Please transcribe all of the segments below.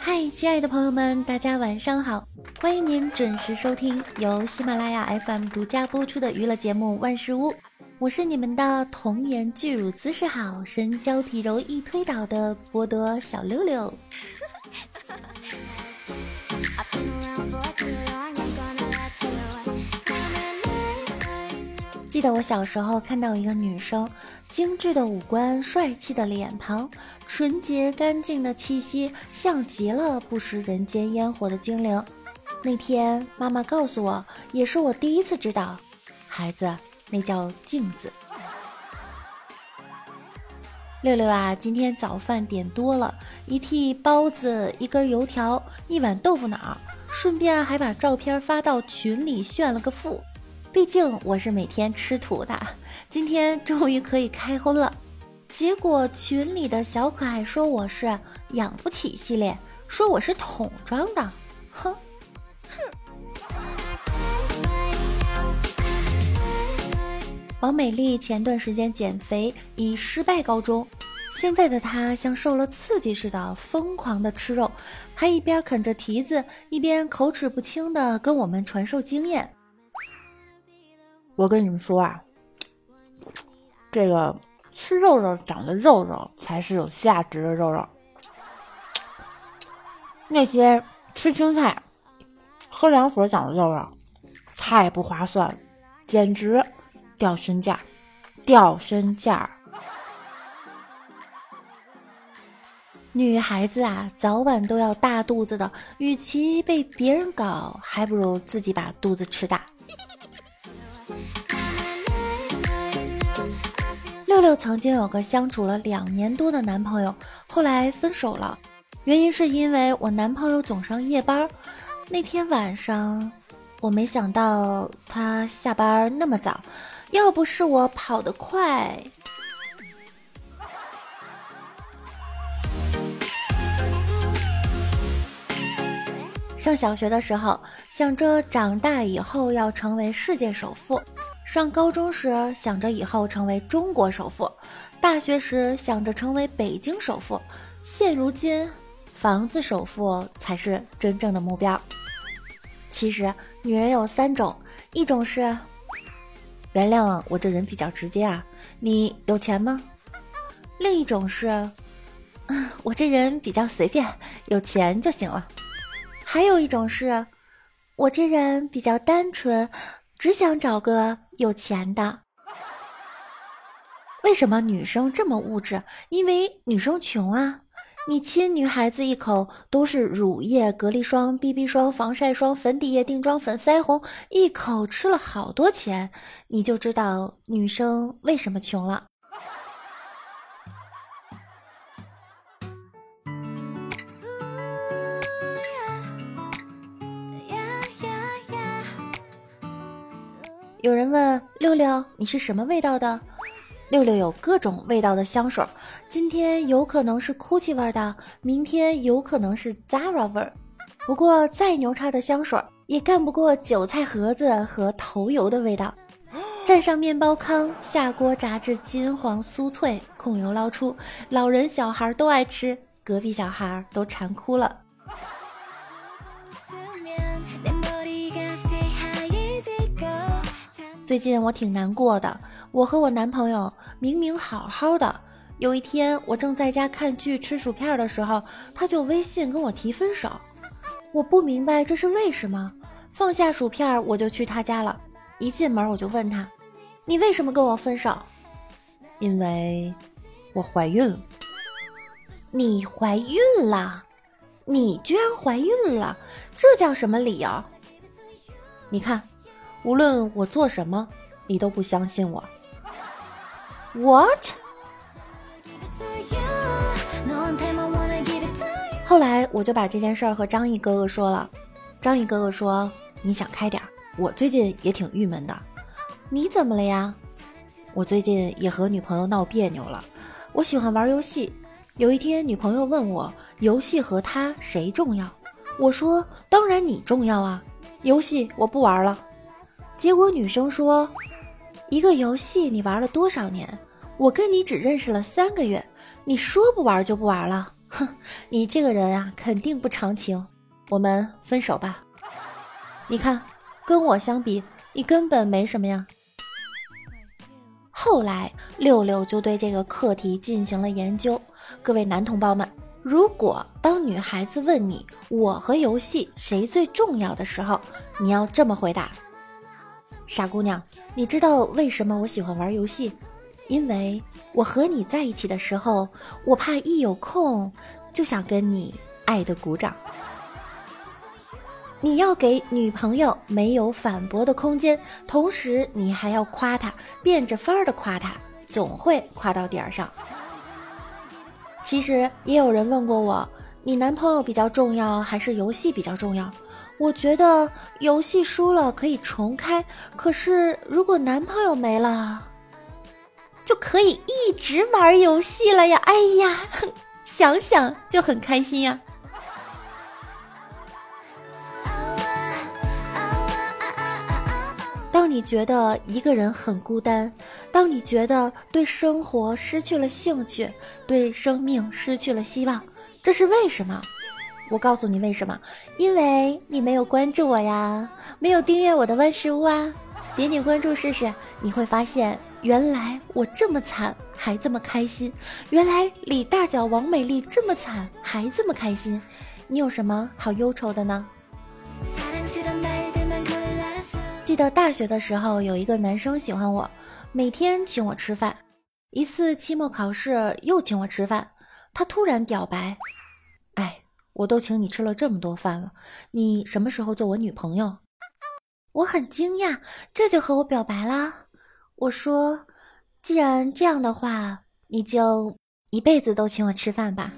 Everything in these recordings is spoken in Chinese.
嗨，亲爱的朋友们，大家晚上好！欢迎您准时收听由喜马拉雅 FM 独家播出的娱乐节目《万事屋》，我是你们的童颜巨乳姿势好、身娇体柔易推倒的波多小六六。记得我小时候看到一个女生，精致的五官、帅气的脸庞、纯洁干净的气息，像极了不食人间烟火的精灵。那天妈妈告诉我，也是我第一次知道，孩子，那叫镜子。六六啊，今天早饭点多了，一屉包子，一根油条，一碗豆腐脑，顺便还把照片发到群里炫了个富。毕竟我是每天吃土的，今天终于可以开荤了。结果群里的小可爱说我是养不起系列，说我是桶装的，哼哼。王美丽前段时间减肥以失败告终，现在的她像受了刺激似的，疯狂的吃肉，还一边啃着蹄子，一边口齿不清的跟我们传授经验。我跟你们说啊，这个吃肉肉长的肉肉才是有价值的肉肉。那些吃青菜、喝凉水长的肉肉，太不划算了，简直掉身价，掉身价。女孩子啊，早晚都要大肚子的，与其被别人搞，还不如自己把肚子吃大。六六曾经有个相处了两年多的男朋友，后来分手了，原因是因为我男朋友总上夜班。那天晚上，我没想到他下班那么早，要不是我跑得快。上小学的时候，想着长大以后要成为世界首富。上高中时想着以后成为中国首富，大学时想着成为北京首富，现如今房子首富才是真正的目标。其实女人有三种，一种是原谅我这人比较直接啊，你有钱吗？另一种是，嗯，我这人比较随便，有钱就行了。还有一种是，我这人比较单纯。只想找个有钱的。为什么女生这么物质？因为女生穷啊！你亲女孩子一口都是乳液、隔离霜、BB 霜、防晒霜、粉底液、定妆粉、腮红，一口吃了好多钱，你就知道女生为什么穷了。有人问六六：“你是什么味道的？”六六有各种味道的香水，今天有可能是 Gucci 味的，明天有可能是 Zara 味儿。不过再牛叉的香水也干不过韭菜盒子和头油的味道。蘸上面包糠，下锅炸至金黄酥脆，控油捞出，老人小孩都爱吃，隔壁小孩都馋哭了。最近我挺难过的，我和我男朋友明明好好的，有一天我正在家看剧吃薯片的时候，他就微信跟我提分手，我不明白这是为什么。放下薯片我就去他家了，一进门我就问他：“你为什么跟我分手？”因为我怀孕了。你怀孕了？你居然怀孕了？这叫什么理由？你看。无论我做什么，你都不相信我。What？后来我就把这件事儿和张毅哥哥说了。张毅哥哥说：“你想开点儿，我最近也挺郁闷的。你怎么了呀？我最近也和女朋友闹别扭了。我喜欢玩游戏，有一天，女朋友问我游戏和他谁重要，我说当然你重要啊，游戏我不玩了。结果女生说，一个游戏你玩了多少年？我跟你只认识了三个月，你说不玩就不玩了？哼，你这个人啊，肯定不长情，我们分手吧。你看，跟我相比，你根本没什么呀。后来，六六就对这个课题进行了研究。各位男同胞们，如果当女孩子问你“我和游戏谁最重要”的时候，你要这么回答：“傻姑娘，你知道为什么我喜欢玩游戏？因为我和你在一起的时候，我怕一有空就想跟你爱的鼓掌。”你要给女朋友没有反驳的空间，同时你还要夸她，变着法儿的夸她，总会夸到点儿上。其实也有人问过我，你男朋友比较重要还是游戏比较重要？我觉得游戏输了可以重开，可是如果男朋友没了，就可以一直玩游戏了呀！哎呀，想想就很开心呀。当你觉得一个人很孤单，当你觉得对生活失去了兴趣，对生命失去了希望，这是为什么？我告诉你为什么，因为你没有关注我呀，没有订阅我的万事屋啊！点点关注试试，你会发现，原来我这么惨还这么开心，原来李大脚王美丽这么惨还这么开心，你有什么好忧愁的呢？记得大学的时候，有一个男生喜欢我，每天请我吃饭。一次期末考试又请我吃饭，他突然表白：“，我都请你吃了这么多饭了，你什么时候做我女朋友？”我很惊讶，这就和我表白啦。我说：“既然这样的话，你就一辈子都请我吃饭吧。”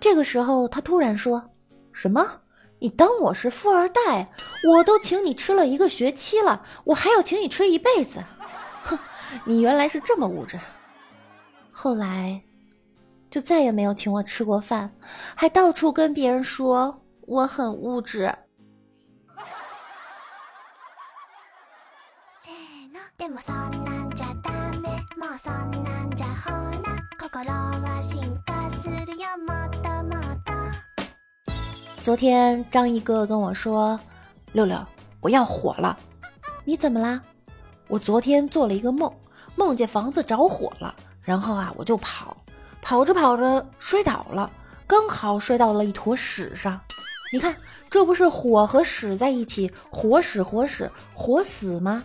这个时候，他突然说：“什么？你当我是富二代？我都请你吃了一个学期了，我还要请你吃一辈子？哼，你原来是这么物质。后来，就再也没有请我吃过饭，还到处跟别人说我很物质。”昨天张毅哥跟我说：“六六，我要火了，你怎么啦？”我昨天做了一个梦，梦见房子着火了，然后啊，我就跑，跑着跑着摔倒了，刚好摔到了一坨屎上。你看，这不是火和屎在一起，火屎火屎火死吗？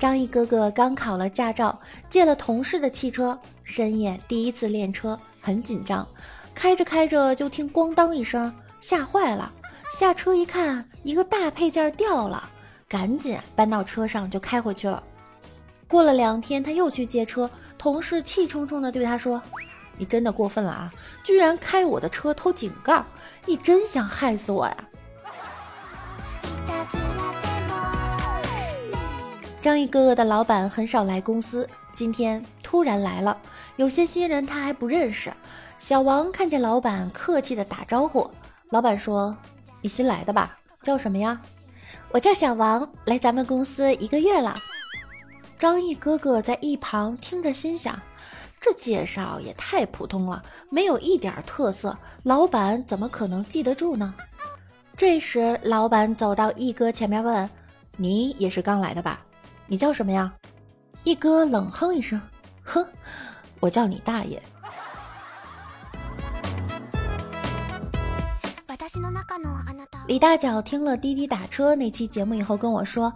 张毅哥哥刚考了驾照，借了同事的汽车，深夜第一次练车，很紧张，开着开着就听咣当一声，吓坏了，下车一看，一个大配件掉了，赶紧搬到车上就开回去了。过了两天，他又去借车，同事气冲冲地对他说：“你真的过分了啊，居然开我的车偷井盖，你真想害死我呀！”张毅哥哥的老板很少来公司，今天突然来了。有些新人他还不认识。小王看见老板，客气的打招呼。老板说：“你新来的吧？叫什么呀？”“我叫小王，来咱们公司一个月了。”张毅哥哥在一旁听着，心想：这介绍也太普通了，没有一点特色，老板怎么可能记得住呢？这时，老板走到一哥前面问：“你也是刚来的吧？”你叫什么呀？一哥冷哼一声，哼，我叫你大爷。李大脚听了滴滴打车那期节目以后跟我说，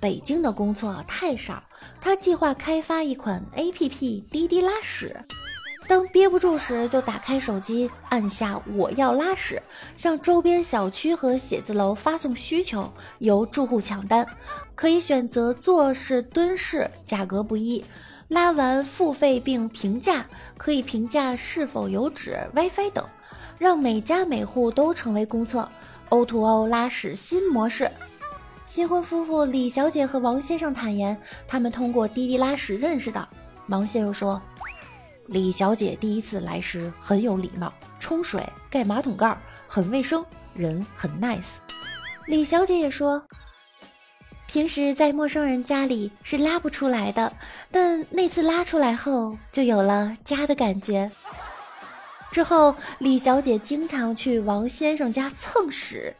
北京的工作太少，他计划开发一款 APP 滴滴拉屎。当憋不住时，就打开手机，按下“我要拉屎”，向周边小区和写字楼发送需求，由住户抢单。可以选择坐式、蹲式，价格不一。拉完付费并评价，可以评价是否有纸、WiFi 等。让每家每户都成为公厕，O2O 拉屎新模式。新婚夫妇李小姐和王先生坦言，他们通过滴滴拉屎认识的。王先生说，李小姐第一次来时很有礼貌，冲水、盖马桶盖，很卫生，人很 nice。李小姐也说，平时在陌生人家里是拉不出来的，但那次拉出来后，就有了家的感觉。之后，李小姐经常去王先生家蹭屎，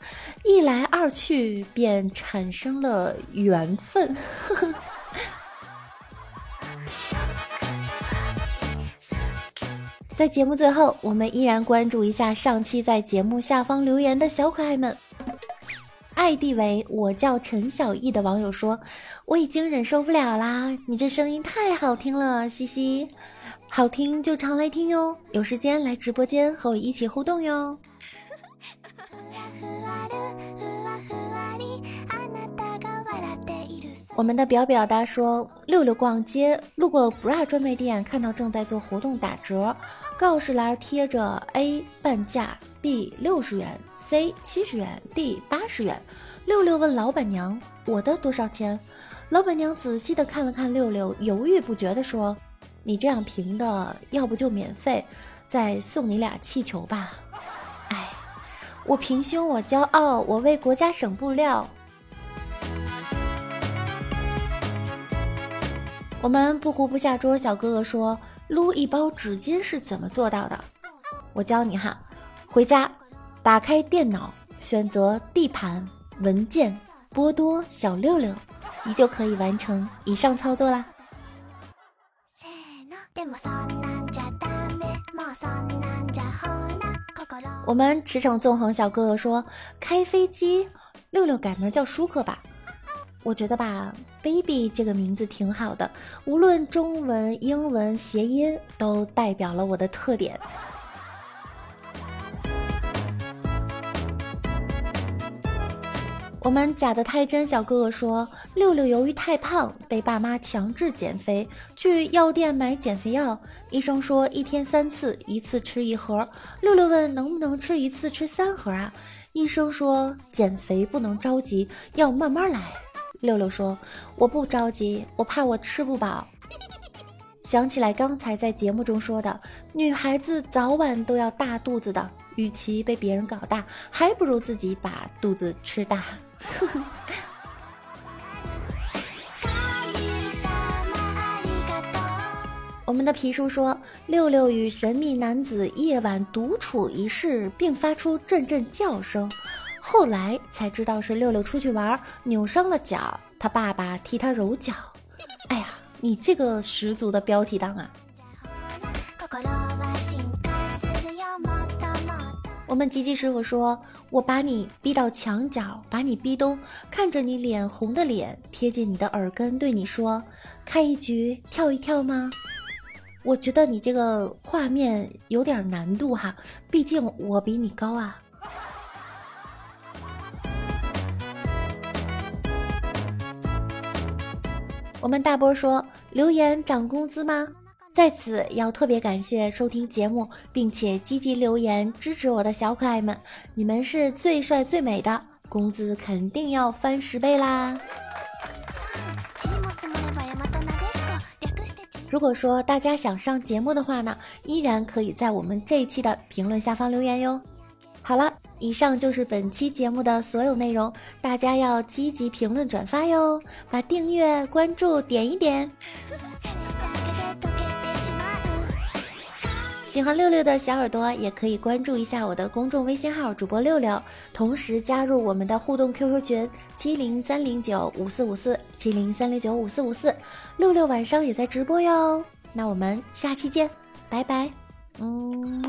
一来二去便产生了缘分。在节目最后，我们依然关注一下上期在节目下方留言的小可爱们。爱地为我叫陈小艺的网友说：“我已经忍受不了啦，你这声音太好听了，嘻嘻。”好听就常来听哟，有时间来直播间和我一起互动哟。我们的表表达说，六六逛街路过 bra 专卖店，看到正在做活动打折，告示栏贴着 A 半价，B 六十元，C 七十元，D 八十元。六六问老板娘：“我的多少钱？”老板娘仔细的看了看六六，犹豫不决的说。你这样评的，要不就免费，再送你俩气球吧。哎，我平胸，我骄傲，我为国家省布料。我们不胡不下桌，小哥哥说撸一包纸巾是怎么做到的？我教你哈，回家打开电脑，选择地盘文件，波多小六六，你就可以完成以上操作啦。我们驰骋纵横小哥哥说：“开飞机，六六改名叫舒克吧。”我觉得吧，baby 这个名字挺好的，无论中文、英文谐音都代表了我的特点。我们假的太真，小哥哥说六六由于太胖，被爸妈强制减肥，去药店买减肥药，医生说一天三次，一次吃一盒。六六问能不能吃一次吃三盒啊？医生说减肥不能着急，要慢慢来。六六说我不着急，我怕我吃不饱。想起来刚才在节目中说的，女孩子早晚都要大肚子的，与其被别人搞大，还不如自己把肚子吃大。我们的皮叔说，六六与神秘男子夜晚独处一室，并发出阵阵叫声，后来才知道是六六出去玩扭伤了脚，他爸爸替他揉脚。哎呀，你这个十足的标题党啊！我们吉吉师傅说：“我把你逼到墙角，把你逼咚，看着你脸红的脸，贴近你的耳根，对你说：开一局，跳一跳吗？我觉得你这个画面有点难度哈，毕竟我比你高啊。”我们大波说：“留言涨工资吗？”在此要特别感谢收听节目并且积极留言支持我的小可爱们，你们是最帅最美的，工资肯定要翻十倍啦！如果说大家想上节目的话呢，依然可以在我们这一期的评论下方留言哟。好了，以上就是本期节目的所有内容，大家要积极评论转发哟，把订阅关注点一点。喜欢六六的小耳朵也可以关注一下我的公众微信号主播六六，同时加入我们的互动 QQ 群七零三零九五四五四七零三零九五四五四，六六晚上也在直播哟。那我们下期见，拜拜，嗯。